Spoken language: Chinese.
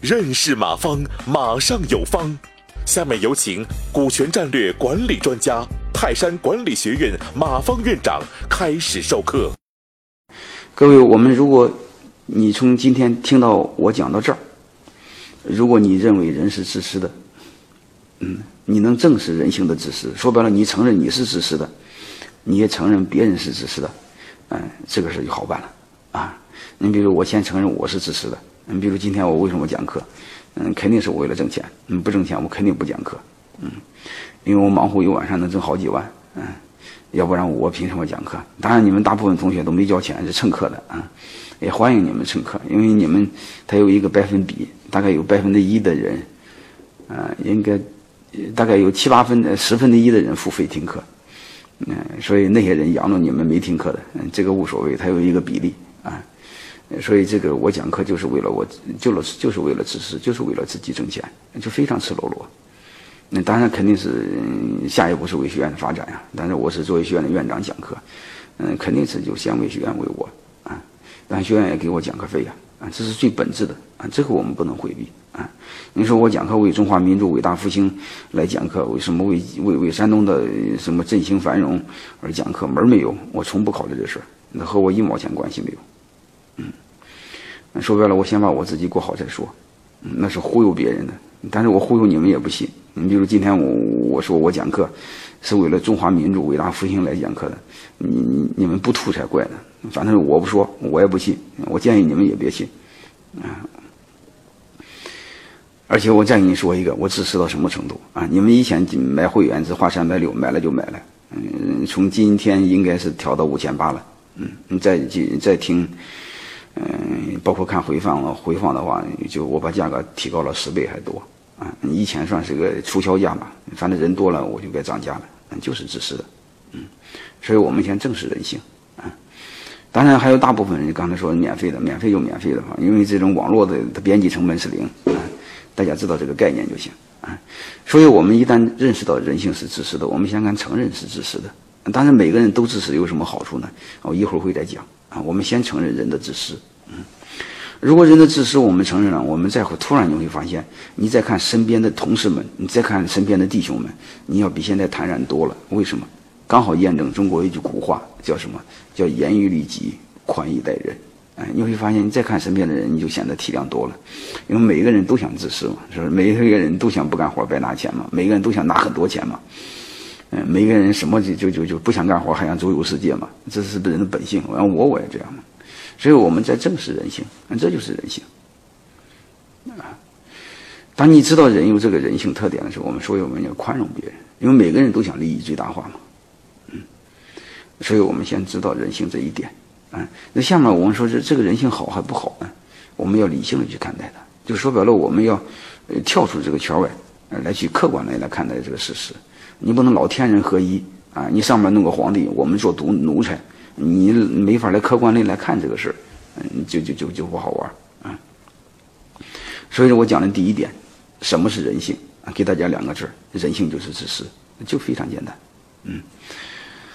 认识马方，马上有方。下面有请股权战略管理专家、泰山管理学院马方院长开始授课。各位，我们如果你从今天听到我讲到这儿，如果你认为人是自私的，嗯，你能正视人性的自私，说白了，你承认你是自私的，你也承认别人是自私的，嗯，这个事就好办了啊。你比如我先承认我是自私的。你比如今天我为什么讲课？嗯，肯定是为了挣钱。嗯，不挣钱我肯定不讲课。嗯，因为我忙活一晚上能挣好几万。嗯，要不然我凭什么讲课？当然，你们大部分同学都没交钱是蹭课的啊，也欢迎你们蹭课，因为你们他有一个百分比，大概有百分之一的人，啊，应该大概有七八分、十分之一的人付费听课。嗯，所以那些人养着你们没听课的，嗯，这个无所谓，他有一个比例啊。所以这个我讲课就是为了我，就了就是为了自私，就是为了自己挣钱，就非常赤裸裸。那当然肯定是下一步是为学院的发展呀。但是我是作为学院的院长讲课，嗯，肯定是就先为学院为我啊。但学院也给我讲课费呀，啊，这是最本质的啊，这个我们不能回避啊。你说我讲课为中华民族伟大复兴来讲课，为什么为为为山东的什么振兴繁荣而讲课门没有？我从不考虑这事儿，那和我一毛钱关系没有。嗯说白了，我先把我自己过好再说，那是忽悠别人的。但是我忽悠你们也不信。你比如今天我我说我讲课是为了中华民族伟大复兴来讲课的，你你你们不吐才怪呢。反正我不说，我也不信。我建议你们也别信。啊！而且我再跟你说一个，我自私到什么程度啊？你们以前买会员只花三百六，买了就买了。嗯，从今天应该是调到五千八了。嗯，你再继再听。嗯，包括看回放了，回放的话，就我把价格提高了十倍还多啊！你以前算是个促销价嘛，反正人多了我就该涨价了，就是自私的，嗯，所以我们先正视人性啊。当然还有大部分人刚才说免费的，免费就免费的话，因为这种网络的它编辑成本是零啊，大家知道这个概念就行啊。所以我们一旦认识到人性是自私的，我们先敢承认是自私的。当然每个人都自私有什么好处呢？我一会儿会再讲。啊，我们先承认人的自私，嗯，如果人的自私我们承认了，我们再会突然你会发现，你再看身边的同事们，你再看身边的弟兄们，你要比现在坦然多了。为什么？刚好验证中国一句古话，叫什么？叫严于律己，宽以待人。哎，你会发现，你再看身边的人，你就显得体谅多了。因为每一个人都想自私嘛，是不是？每一个人都想不干活白拿钱嘛，每个人都想拿很多钱嘛。嗯，每个人什么就就就就不想干活，还想周游世界嘛？这是人的本性。我我我也这样嘛。所以我们在正视人性，这就是人性。啊，当你知道人有这个人性特点的时候，我们所以我们要宽容别人，因为每个人都想利益最大化嘛。嗯，所以我们先知道人性这一点。啊，那下面我们说这这个人性好还不好呢？我们要理性的去看待它，就说白了，我们要跳出这个圈外，来去客观来来看待这个事实。你不能老天人合一啊！你上面弄个皇帝，我们做奴奴才，你没法来客观的来看这个事儿，嗯，就就就就不好玩啊。所以说我讲的第一点，什么是人性啊？给大家两个字：人性就是自私，就非常简单，嗯。